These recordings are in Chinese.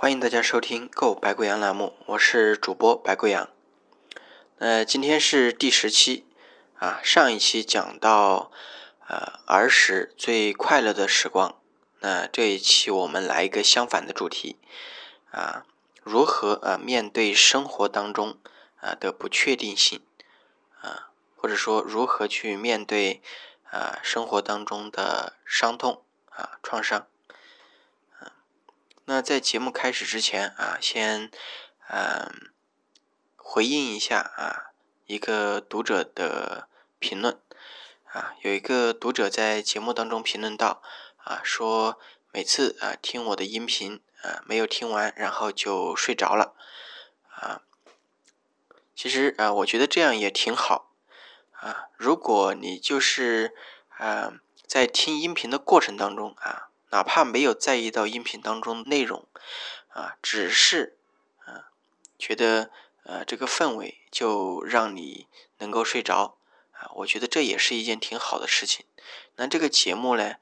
欢迎大家收听《购白贵阳》栏目，我是主播白贵阳。呃，今天是第十期啊，上一期讲到呃儿时最快乐的时光，那这一期我们来一个相反的主题啊，如何呃面对生活当中啊的不确定性啊，或者说如何去面对啊生活当中的伤痛啊创伤。那在节目开始之前啊，先嗯回应一下啊一个读者的评论啊，有一个读者在节目当中评论到啊，说每次啊听我的音频啊没有听完，然后就睡着了啊。其实啊，我觉得这样也挺好啊。如果你就是啊在听音频的过程当中啊。哪怕没有在意到音频当中内容，啊，只是啊，觉得呃这个氛围就让你能够睡着啊，我觉得这也是一件挺好的事情。那这个节目呢，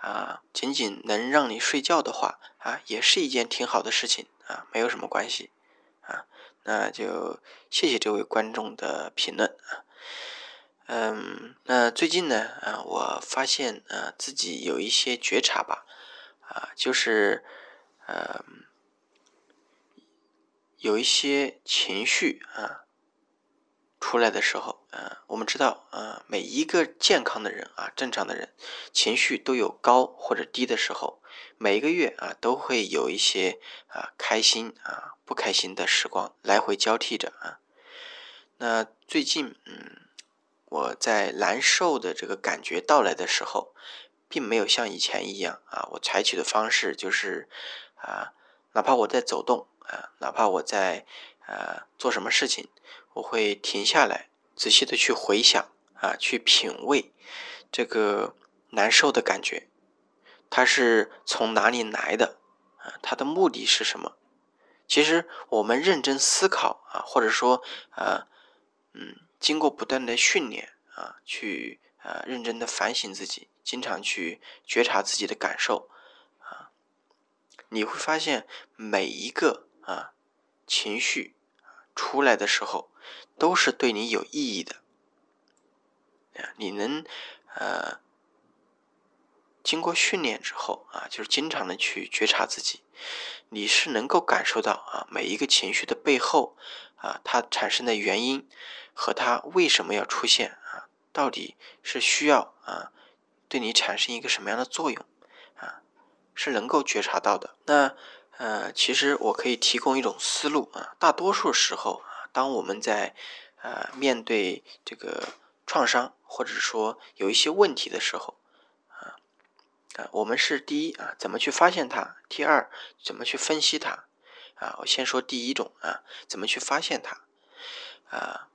啊，仅仅能让你睡觉的话啊，也是一件挺好的事情啊，没有什么关系啊。那就谢谢这位观众的评论啊。嗯，那最近呢，啊，我发现啊自己有一些觉察吧。啊，就是，呃，有一些情绪啊出来的时候，啊，我们知道，啊，每一个健康的人啊，正常的人，情绪都有高或者低的时候，每一个月啊都会有一些啊开心啊不开心的时光来回交替着啊。那最近，嗯，我在难受的这个感觉到来的时候。并没有像以前一样啊，我采取的方式就是啊，哪怕我在走动啊，哪怕我在呃做什么事情，我会停下来，仔细的去回想啊，去品味这个难受的感觉，它是从哪里来的啊？它的目的是什么？其实我们认真思考啊，或者说啊，嗯，经过不断的训练啊，去。啊，认真的反省自己，经常去觉察自己的感受，啊，你会发现每一个啊情绪出来的时候，都是对你有意义的。你能呃经过训练之后啊，就是经常的去觉察自己，你是能够感受到啊每一个情绪的背后啊它产生的原因和它为什么要出现啊。到底是需要啊，对你产生一个什么样的作用啊？是能够觉察到的。那呃，其实我可以提供一种思路啊。大多数时候啊，当我们在呃面对这个创伤或者说有一些问题的时候啊啊，我们是第一啊，怎么去发现它？第二，怎么去分析它？啊，我先说第一种啊，怎么去发现它？啊。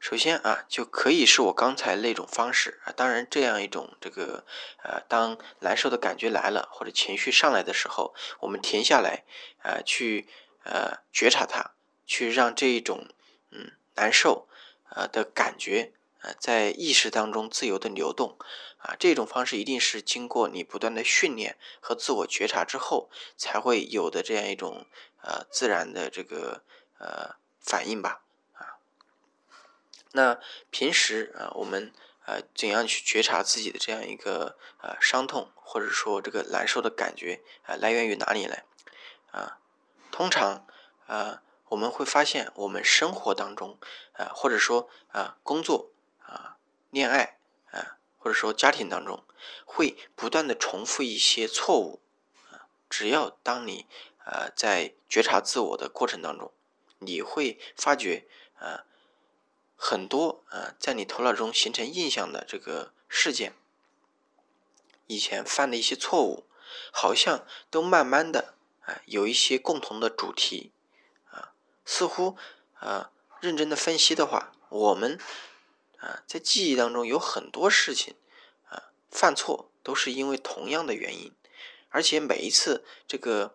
首先啊，就可以是我刚才那种方式啊。当然，这样一种这个呃，当难受的感觉来了或者情绪上来的时候，我们停下来啊，去呃觉察它，去让这一种嗯难受呃的感觉呃在意识当中自由的流动啊。这种方式一定是经过你不断的训练和自我觉察之后才会有的这样一种呃自然的这个呃反应吧。那平时啊，我们呃怎样去觉察自己的这样一个呃伤痛，或者说这个难受的感觉啊，来源于哪里呢？啊，通常啊，我们会发现我们生活当中啊，或者说啊工作啊、恋爱啊，或者说家庭当中，会不断的重复一些错误啊。只要当你啊在觉察自我的过程当中，你会发觉啊。很多啊，在你头脑中形成印象的这个事件，以前犯的一些错误，好像都慢慢的啊有一些共同的主题啊，似乎啊认真的分析的话，我们啊在记忆当中有很多事情啊犯错都是因为同样的原因，而且每一次这个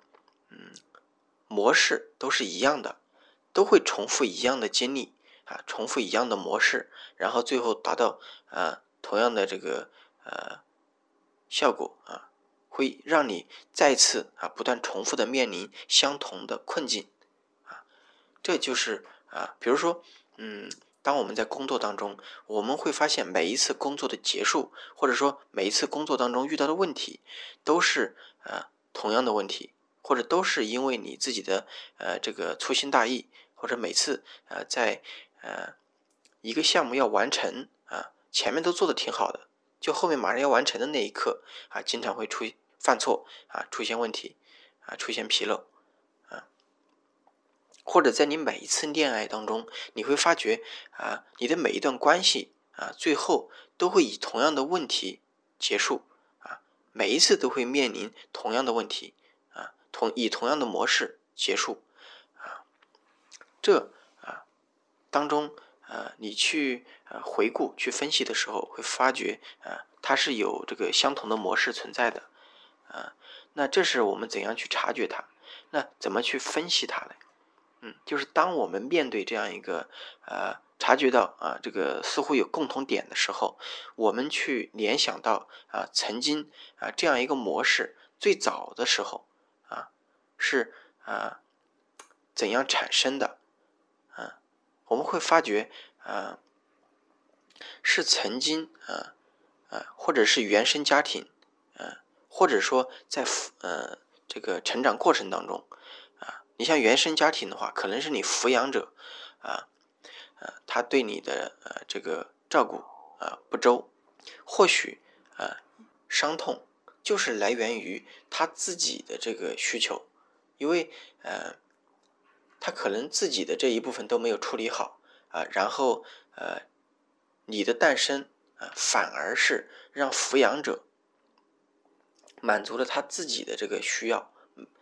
嗯模式都是一样的，都会重复一样的经历。啊，重复一样的模式，然后最后达到啊同样的这个呃效果啊，会让你再次啊不断重复的面临相同的困境啊，这就是啊，比如说，嗯，当我们在工作当中，我们会发现每一次工作的结束，或者说每一次工作当中遇到的问题，都是啊同样的问题，或者都是因为你自己的呃这个粗心大意，或者每次呃在呃一个项目要完成啊，前面都做的挺好的，就后面马上要完成的那一刻啊，经常会出。犯错啊，出现问题啊，出现纰漏啊，或者在你每一次恋爱当中，你会发觉啊，你的每一段关系啊，最后都会以同样的问题结束啊，每一次都会面临同样的问题啊，同以同样的模式结束啊，这当中啊，你去啊回顾去分析的时候，会发觉啊，它是有这个相同的模式存在的。啊，那这是我们怎样去察觉它？那怎么去分析它呢？嗯，就是当我们面对这样一个呃，察觉到啊，这个似乎有共同点的时候，我们去联想到啊，曾经啊这样一个模式最早的时候啊，是啊怎样产生的？我们会发觉啊，是曾经啊啊，或者是原生家庭。啊或者说，在呃这个成长过程当中，啊，你像原生家庭的话，可能是你抚养者，啊，呃，他对你的呃这个照顾啊不周，或许啊伤痛就是来源于他自己的这个需求，因为呃他可能自己的这一部分都没有处理好啊，然后呃你的诞生啊反而是让抚养者。满足了他自己的这个需要，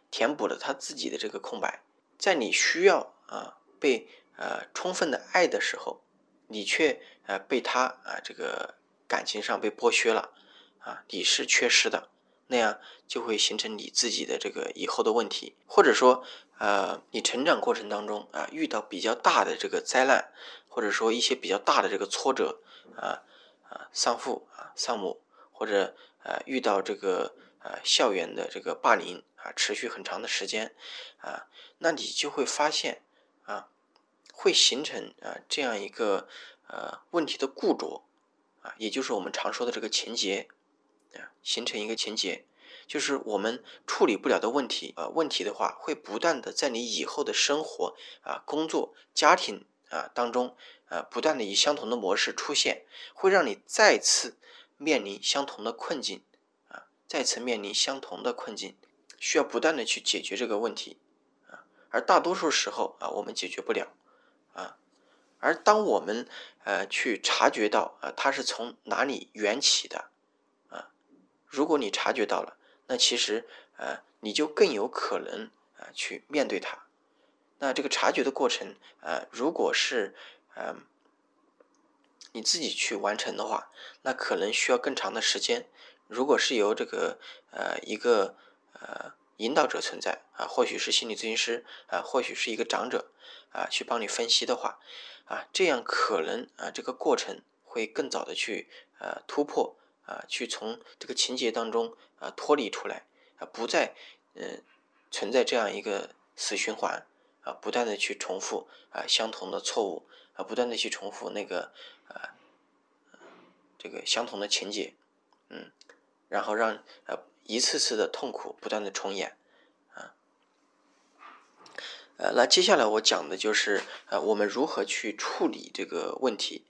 填补了他自己的这个空白。在你需要啊被呃充分的爱的时候，你却呃被他啊这个感情上被剥削了啊，你是缺失的，那样就会形成你自己的这个以后的问题，或者说呃你成长过程当中啊遇到比较大的这个灾难，或者说一些比较大的这个挫折啊啊丧父啊丧母，或者呃遇到这个。啊，校园的这个霸凌啊，持续很长的时间啊，那你就会发现啊，会形成啊这样一个呃问题的固着啊，也就是我们常说的这个情节，形成一个情节，就是我们处理不了的问题啊，问题的话会不断的在你以后的生活啊、工作、家庭啊当中啊，不断的以相同的模式出现，会让你再次面临相同的困境啊。再次面临相同的困境，需要不断的去解决这个问题啊，而大多数时候啊，我们解决不了啊，而当我们呃去察觉到啊，它是从哪里缘起的，如果你察觉到了，那其实呃你就更有可能啊去面对它。那这个察觉的过程啊，如果是嗯你自己去完成的话，那可能需要更长的时间。如果是由这个呃一个呃引导者存在啊，或许是心理咨询师啊，或许是一个长者啊，去帮你分析的话啊，这样可能啊这个过程会更早的去呃突破啊，去从这个情节当中啊脱离出来啊，不再嗯存在这样一个死循环啊，不断的去重复啊相同的错误啊，不断的去重复那个啊这个相同的情节，嗯。然后让呃一次次的痛苦不断的重演，啊，呃，那接下来我讲的就是呃我们如何去处理这个问题，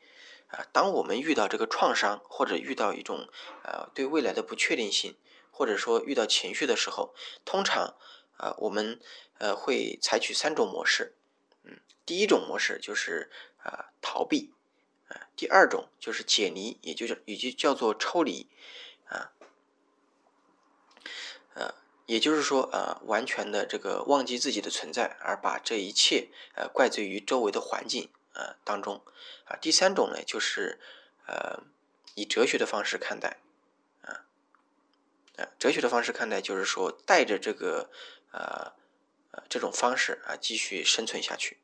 啊，当我们遇到这个创伤或者遇到一种呃对未来的不确定性，或者说遇到情绪的时候，通常啊我们呃会采取三种模式，嗯，第一种模式就是啊逃避，啊，第二种就是解离，也就是以及叫做抽离，啊。呃，也就是说，呃，完全的这个忘记自己的存在，而把这一切呃怪罪于周围的环境呃当中。第三种呢，就是呃以哲学的方式看待啊，啊，哲学的方式看待，就是说带着这个呃这种方式啊继续生存下去。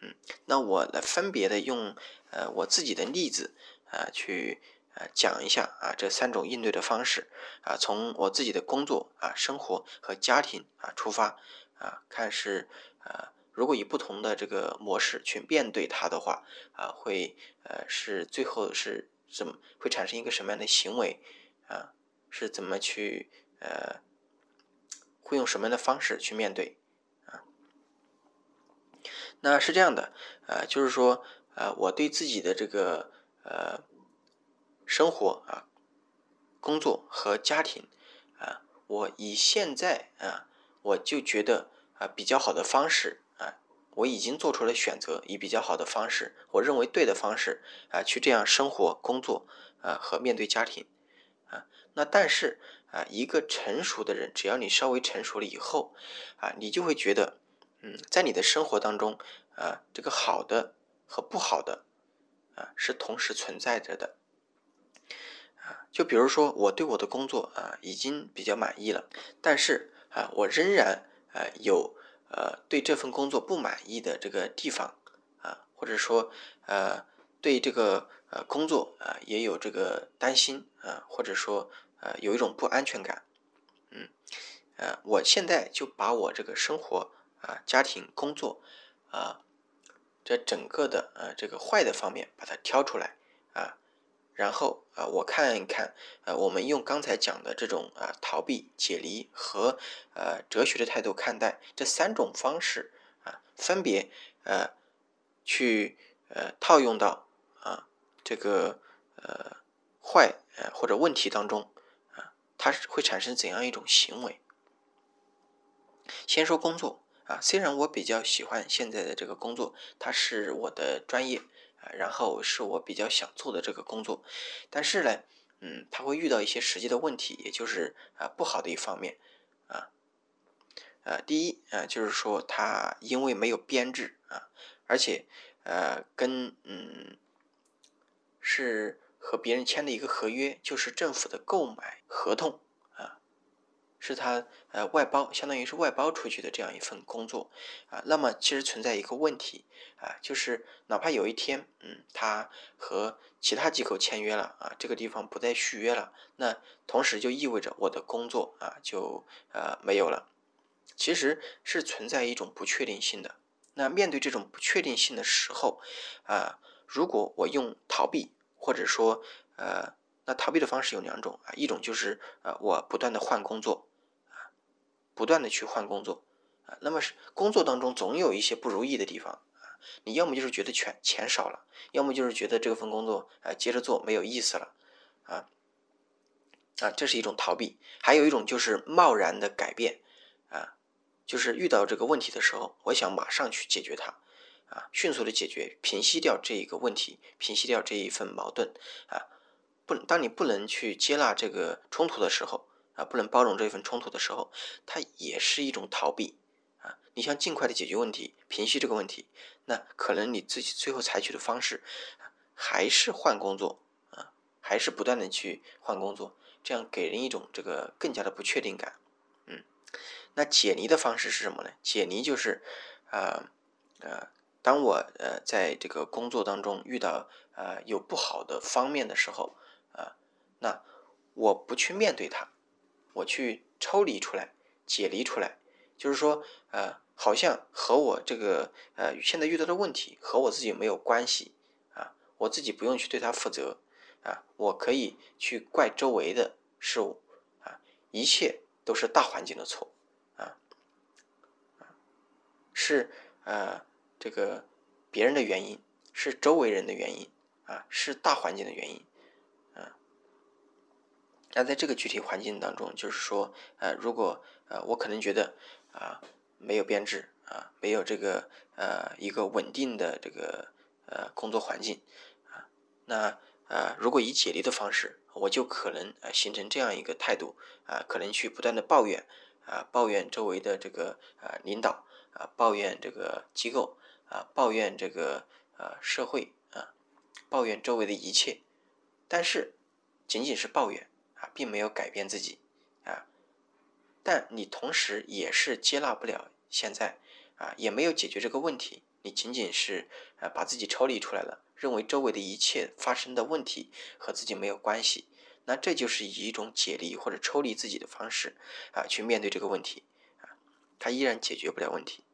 嗯，那我来分别的用呃我自己的例子啊去呃讲一下啊这三种应对的方式啊，从我自己的工作啊、生活和家庭啊出发啊，看是呃如果以不同的这个模式去面对它的话啊，会呃是最后是怎么会产生一个什么样的行为啊？是怎么去呃会用什么样的方式去面对啊？那是这样的，呃，就是说呃我对自己的这个呃。生活啊，工作和家庭啊，我以现在啊，我就觉得啊，比较好的方式，我已经做出了选择，以比较好的方式，我认为对的方式啊，去这样生活、工作啊和面对家庭啊。那但是啊，一个成熟的人，只要你稍微成熟了以后啊，你就会觉得，嗯，在你的生活当中啊，这个好的和不好的啊，是同时存在着的。就比如说，我对我的工作啊已经比较满意了，但是啊，我仍然啊有呃对这份工作不满意的这个地方啊，或者说呃对这个呃工作啊也有这个担心啊，或者说呃有一种不安全感，嗯呃，我现在就把我这个生活啊、家庭、工作啊这整个的呃这个坏的方面把它挑出来啊。然后啊，我看一看，呃，我们用刚才讲的这种啊逃避、解离和呃哲学的态度看待这三种方式啊，分别呃去呃套用到啊这个呃坏呃或者问题当中啊，它是会产生怎样一种行为？先说工作啊，虽然我比较喜欢现在的这个工作，它是我的专业。啊，然后是我比较想做的这个工作，但是呢，嗯，他会遇到一些实际的问题，也就是啊不好的一方面，啊，呃，第一啊，就是说他因为没有编制啊，而且呃跟嗯是和别人签的一个合约，就是政府的购买合同。是他呃外包，相当于是外包出去的这样一份工作啊。那么其实存在一个问题啊，就是哪怕有一天嗯他和其他机构签约了啊，这个地方不再续约了，那同时就意味着我的工作啊就呃没有了。其实是存在一种不确定性的。那面对这种不确定性的时候啊，如果我用逃避或者说呃。那逃避的方式有两种啊，一种就是呃，我不断的换工作，不断的去换工作啊。那么是工作当中总有一些不如意的地方啊，你要么就是觉得钱钱少了，要么就是觉得这份工作啊接着做没有意思了啊啊，这是一种逃避。还有一种就是贸然的改变啊，就是遇到这个问题的时候，我想马上去解决它啊，迅速的解决，平息掉这一个问题，平息掉这一份矛盾啊。不，当你不能去接纳这个冲突的时候，啊，不能包容这份冲突的时候，它也是一种逃避，啊，你想尽快的解决问题，平息这个问题，那可能你自己最后采取的方式，还是换工作，啊，还是不断的去换工作，这样给人一种这个更加的不确定感，嗯，那解离的方式是什么呢？解离就是，啊，呃，当我呃在这个工作当中遇到呃有不好的方面的时候。啊，那我不去面对它，我去抽离出来、解离出来，就是说，呃，好像和我这个呃现在遇到的问题和我自己没有关系啊，我自己不用去对它负责啊，我可以去怪周围的事物啊，一切都是大环境的错啊，是呃这个别人的原因，是周围人的原因啊，是大环境的原因。那在这个具体环境当中，就是说，呃，如果呃，我可能觉得啊，没有编制啊，没有这个呃一个稳定的这个呃工作环境啊，那呃，如果以解离的方式，我就可能呃形成这样一个态度啊，可能去不断的抱怨啊，抱怨周围的这个呃领导啊，抱怨这个机构啊，抱怨这个呃社会啊，抱怨周围的一切，但是仅仅是抱怨。啊，并没有改变自己啊，但你同时也是接纳不了现在啊，也没有解决这个问题。你仅仅是啊把自己抽离出来了，认为周围的一切发生的问题和自己没有关系，那这就是以一种解离或者抽离自己的方式啊去面对这个问题啊，它依然解决不了问题。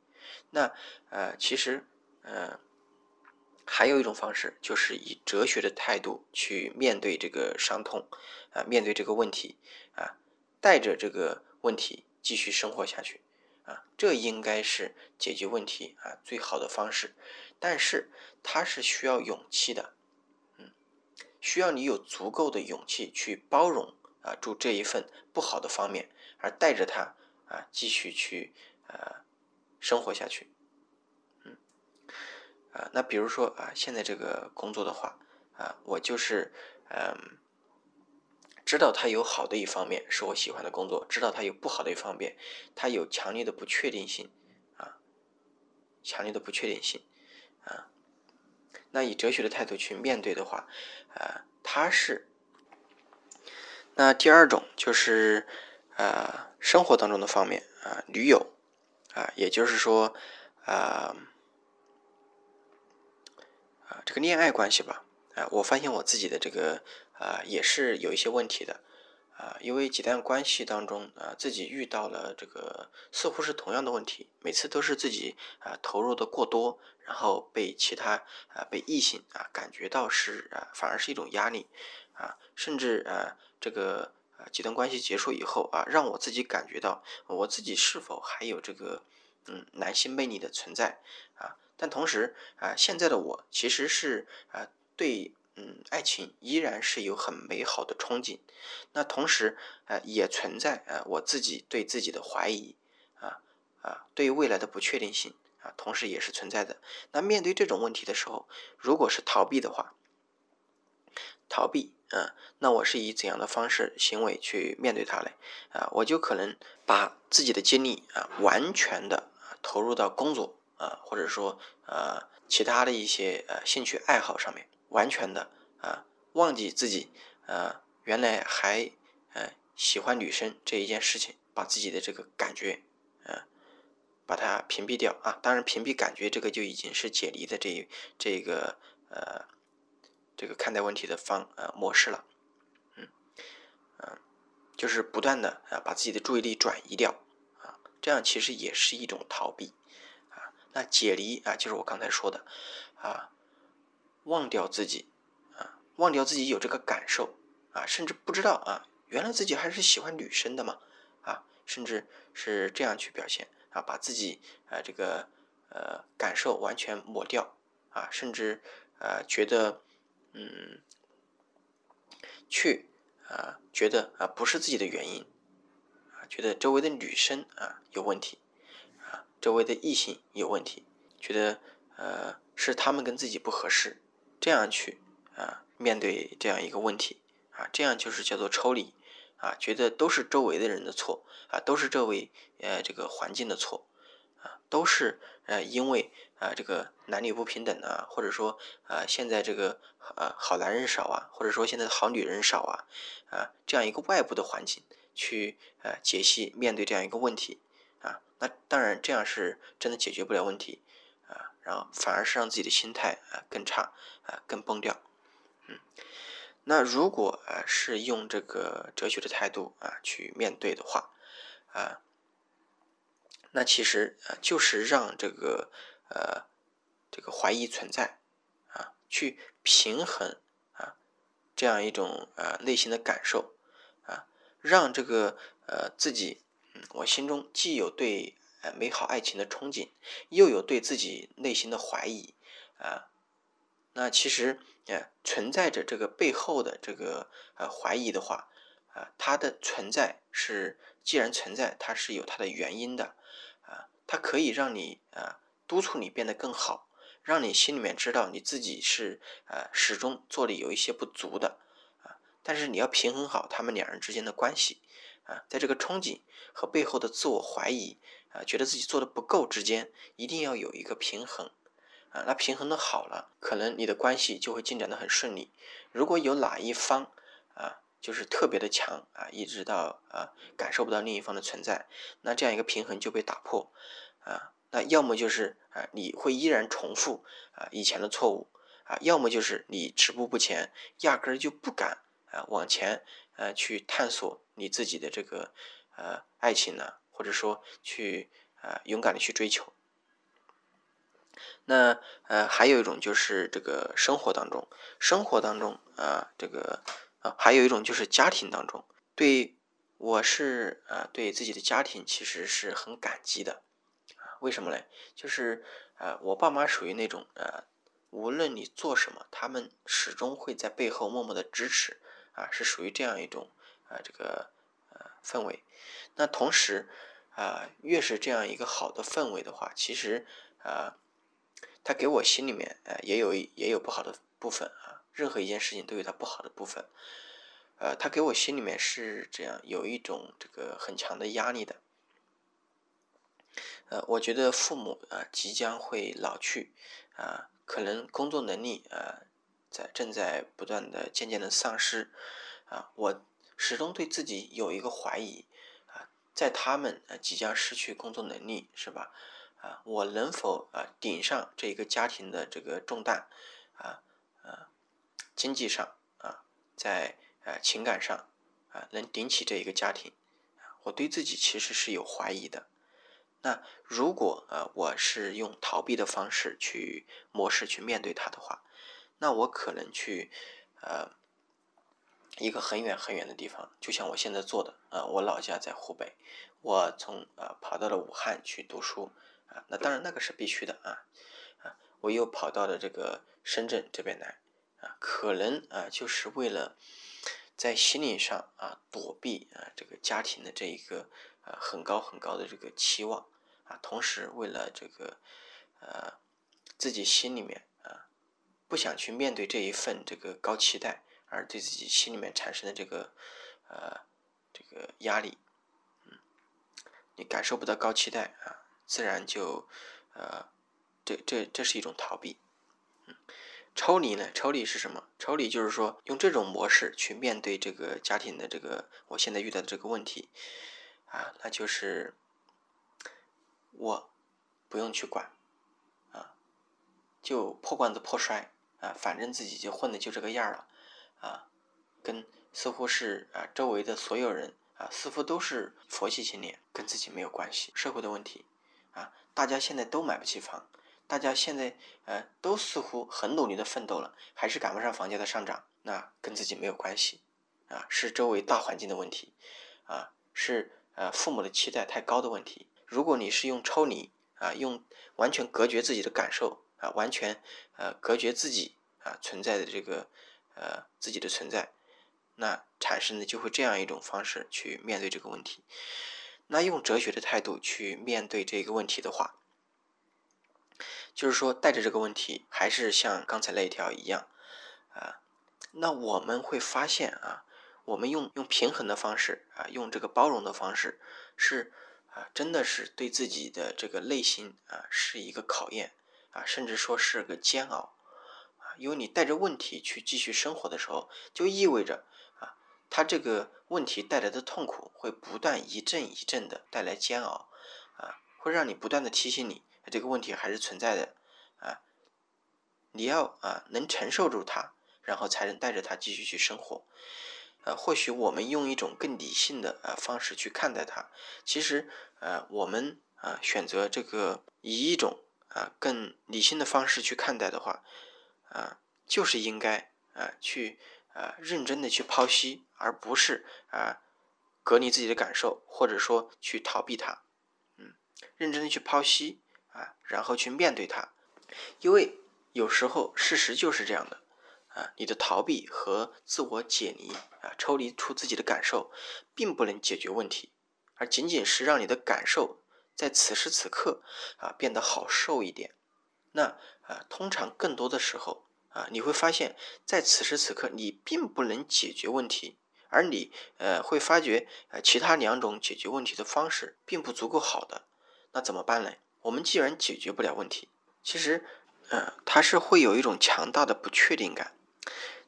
那呃其实呃还有一种方式，就是以哲学的态度去面对这个伤痛啊，面对这个问题啊，带着这个问题继续生活下去。啊，这应该是解决问题啊最好的方式，但是它是需要勇气的，嗯，需要你有足够的勇气去包容啊住这一份不好的方面，而带着它啊继续去呃生活下去，啊，那比如说啊现在这个工作的话啊，我就是嗯。知道它有好的一方面是我喜欢的工作，知道它有不好的一方面，它有强烈的不确定性，啊，强烈的不确定性，啊，那以哲学的态度去面对的话，啊，它是，那第二种就是啊，生活当中的方面啊，女友啊，也就是说啊啊，这个恋爱关系吧，啊，我发现我自己的这个。啊，也是有一些问题的，啊，因为几段关系当中，啊，自己遇到了这个似乎是同样的问题，每次都是自己啊投入的过多，然后被其他啊被异性啊感觉到是啊反而是一种压力，啊，甚至啊这个啊几段关系结束以后啊，让我自己感觉到我自己是否还有这个嗯男性魅力的存在啊，但同时啊现在的我其实是啊对。嗯，爱情依然是有很美好的憧憬，那同时，呃，也存在呃我自己对自己的怀疑，啊啊，对于未来的不确定性啊，同时也是存在的。那面对这种问题的时候，如果是逃避的话，逃避，啊，那我是以怎样的方式行为去面对它嘞？啊，我就可能把自己的精力啊，完全的投入到工作啊，或者说呃其他的一些呃兴趣爱好上面。完全的啊，忘记自己啊，原来还呃喜欢女生这一件事情，把自己的这个感觉啊，把它屏蔽掉啊。当然，屏蔽感觉这个就已经是解离的这一这个呃这个看待问题的方呃模式了。嗯嗯，就是不断的啊把自己的注意力转移掉啊，这样其实也是一种逃避。那解离啊，就是我刚才说的啊。忘掉自己，啊，忘掉自己有这个感受，啊，甚至不知道啊，原来自己还是喜欢女生的嘛，啊，甚至是这样去表现，啊，把自己啊这个呃感受完全抹掉，啊，甚至啊觉得嗯，去啊觉得啊不是自己的原因，啊，觉得周围的女生啊有问题，周围的异性有问题，觉得呃是他们跟自己不合适。这样去啊面对这样一个问题啊，这样就是叫做抽离啊，觉得都是周围的人的错啊，都是这位呃这个环境的错啊，都是呃因为啊这个男女不平等啊，或者说啊现在这个呃好男人少啊，或者说现在好女人少啊啊这样一个外部的环境去呃解析面对这样一个问题啊，那当然这样是真的解决不了问题。啊，然后反而是让自己的心态啊更差啊更崩掉，嗯，那如果啊是用这个哲学的态度啊去面对的话啊，那其实啊就是让这个呃这个怀疑存在啊去平衡啊这样一种啊内心的感受啊，让这个呃自己我心中既有对呃。美好爱情的憧憬，又有对自己内心的怀疑啊，那其实呃存在着这个背后的这个呃怀疑的话啊，它的存在是既然存在，它是有它的原因的啊，它可以让你啊督促你变得更好，让你心里面知道你自己是呃始终做的有一些不足的啊，但是你要平衡好他们两人之间的关系啊，在这个憧憬和背后的自我怀疑。啊，觉得自己做的不够之间，一定要有一个平衡，啊，那平衡的好了，可能你的关系就会进展的很顺利。如果有哪一方啊，就是特别的强啊，一直到啊感受不到另一方的存在，那这样一个平衡就被打破，啊，那要么就是啊，你会依然重复啊以前的错误啊，要么就是你止步不前，压根儿就不敢啊往前呃去探索你自己的这个呃爱情呢，或者说去啊勇敢的去追求。那呃还有一种就是这个生活当中，生活当中啊这个啊还有一种就是家庭当中，对我是啊对自己的家庭其实是很感激的。为什么嘞？就是呃，我爸妈属于那种呃，无论你做什么，他们始终会在背后默默的支持啊，是属于这样一种啊这个呃氛围。那同时啊，越是这样一个好的氛围的话，其实啊，他给我心里面呃也有也有不好的部分啊。任何一件事情都有它不好的部分，呃，他给我心里面是这样有一种这个很强的压力的。呃，我觉得父母啊即将会老去，啊，可能工作能力啊在正在不断的渐渐的丧失，啊，我始终对自己有一个怀疑，啊，在他们啊即将失去工作能力是吧？啊，我能否啊顶上这一个家庭的这个重担？啊啊，经济上啊，在啊情感上啊能顶起这一个家庭？我对自己其实是有怀疑的。那如果呃我是用逃避的方式去模式去面对它的话，那我可能去呃一个很远很远的地方，就像我现在做的啊，我老家在湖北，我从呃跑到了武汉去读书啊，那当然那个是必须的啊啊，我又跑到了这个深圳这边来啊，可能啊就是为了在心理上啊躲避啊这个家庭的这一个呃很高很高的这个期望。啊，同时为了这个，呃，自己心里面啊，不想去面对这一份这个高期待，而对自己心里面产生的这个，呃，这个压力，嗯，你感受不到高期待啊，自然就，呃，这这这是一种逃避，嗯，抽离呢？抽离是什么？抽离就是说用这种模式去面对这个家庭的这个我现在遇到的这个问题，啊，那就是。我不用去管，啊，就破罐子破摔啊，反正自己就混的就这个样了，啊，跟似乎是啊周围的所有人啊，似乎都是佛系青年，跟自己没有关系。社会的问题啊，大家现在都买不起房，大家现在呃都似乎很努力的奋斗了，还是赶不上房价的上涨，那跟自己没有关系，啊，是周围大环境的问题，啊，是呃父母的期待太高的问题。如果你是用抽离啊，用完全隔绝自己的感受啊，完全呃隔绝自己啊存在的这个呃自己的存在，那产生的就会这样一种方式去面对这个问题。那用哲学的态度去面对这个问题的话，就是说带着这个问题，还是像刚才那一条一样啊，那我们会发现啊，我们用用平衡的方式啊，用这个包容的方式是。啊，真的是对自己的这个内心啊，是一个考验啊，甚至说是个煎熬，因为你带着问题去继续生活的时候，就意味着啊，他这个问题带来的痛苦会不断一阵一阵的带来煎熬啊，会让你不断的提醒你这个问题还是存在的啊，你要啊能承受住它，然后才能带着它继续去生活。呃，或许我们用一种更理性的呃方式去看待它，其实呃我们啊选择这个以一种啊更理性的方式去看待的话，啊就是应该啊去啊认真的去剖析，而不是啊隔离自己的感受，或者说去逃避它，嗯，认真的去剖析啊，然后去面对它，因为有时候事实就是这样的。啊，你的逃避和自我解离啊，抽离出自己的感受，并不能解决问题，而仅仅是让你的感受在此时此刻啊变得好受一点。那啊，通常更多的时候啊，你会发现在此时此刻你并不能解决问题，而你呃会发觉呃其他两种解决问题的方式并不足够好的。那怎么办呢？我们既然解决不了问题，其实呃它是会有一种强大的不确定感。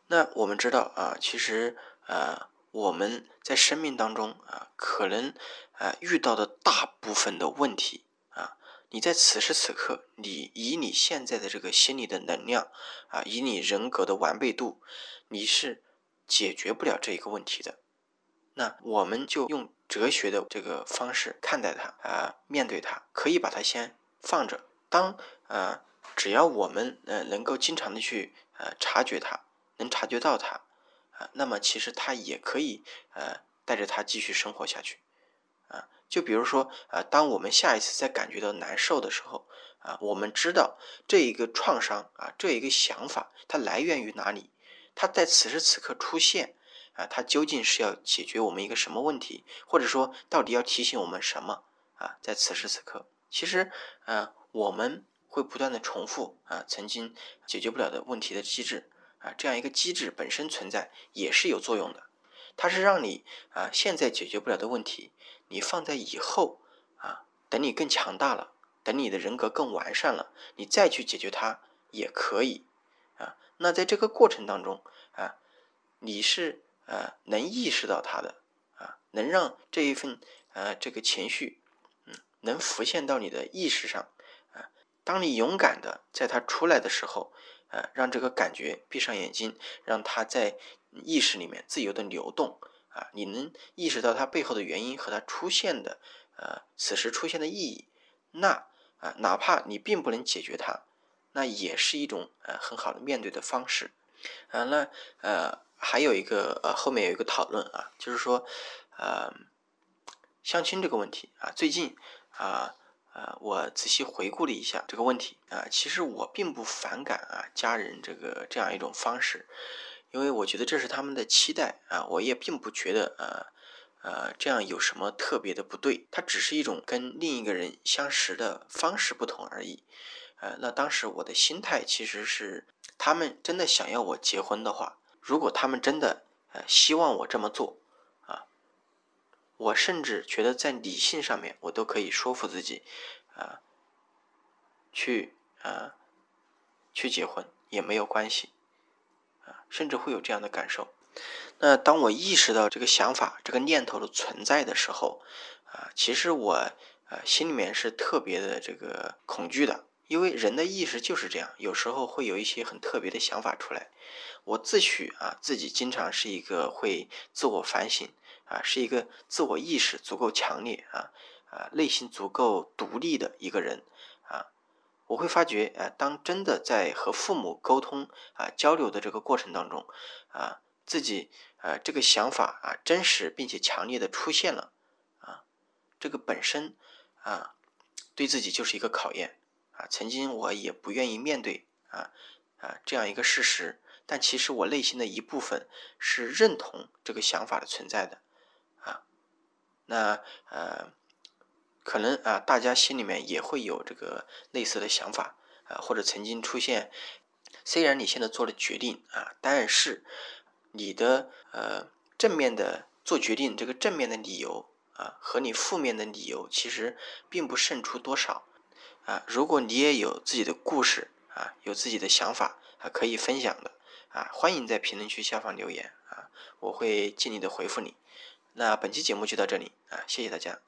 那我们知道啊，其实呃，我们在生命当中啊，可能啊遇到的大部分的问题，你在此时此刻，你以你现在的这个心理的能量啊，以你人格的完备度，你是解决不了这一个问题的。那我们就用哲学的这个方式看待它啊，面对它，可以把它先放着。当啊，只要我们呃能够经常的去呃察觉它，能察觉到它啊，那么其实它也可以呃带着它继续生活下去。就比如说，啊，当我们下一次再感觉到难受的时候，啊，我们知道这一个创伤啊，这一个想法它来源于哪里？它在此时此刻出现，啊，它究竟是要解决我们一个什么问题？或者说，到底要提醒我们什么？啊，在此时此刻，其实，啊，我们会不断的重复啊，曾经解决不了的问题的机制，啊，这样一个机制本身存在也是有作用的，它是让你啊，现在解决不了的问题。你放在以后啊，等你更强大了，等你的人格更完善了，你再去解决它也可以啊。那在这个过程当中啊，你是呃能意识到它的啊，能让这一份呃这个情绪嗯能浮现到你的意识上啊。当你勇敢的在它出来的时候啊，让这个感觉闭上眼睛，让它在意识里面自由的流动。啊，你能意识到它背后的原因和它出现的，呃，此时出现的意义，那啊，哪怕你并不能解决它，那也是一种呃很好的面对的方式。啊，那呃还有一个呃后面有一个讨论啊，就是说呃相亲这个问题啊，最近啊呃我仔细回顾了一下这个问题啊，其实我并不反感啊家人这个这样一种方式。因为我觉得这是他们的期待啊，我也并不觉得呃呃这样有什么特别的不对，它只是一种跟另一个人相识的方式不同而已。呃，那当时我的心态其实是，他们真的想要我结婚的话，如果他们真的呃希望我这么做啊，我甚至觉得在理性上面我都可以说服自己啊，去啊去结婚也没有关系。甚至会有这样的感受。那当我意识到这个想法、这个念头的存在的时候，啊，其实我啊心里面是特别的这个恐惧的，因为人的意识就是这样，有时候会有一些很特别的想法出来。我自诩啊自己经常是一个会自我反省啊，是一个自我意识足够强烈啊啊内心足够独立的一个人。我会发觉，呃，当真的在和父母沟通啊交流的这个过程当中，啊，自己啊这个想法啊真实并且强烈的出现了，啊，这个本身啊对自己就是一个考验啊。曾经我也不愿意面对啊啊这样一个事实，但其实我内心的一部分是认同这个想法的存在的，啊，那呃。可能啊，大家心里面也会有这个类似的想法啊，或者曾经出现。虽然你现在做了决定啊，但是你的呃正面的做决定这个正面的理由啊，和你负面的理由其实并不胜出多少啊。如果你也有自己的故事啊，有自己的想法啊，可以分享的啊，欢迎在评论区下方留言啊，我会尽力的回复你。那本期节目就到这里啊，谢谢大家。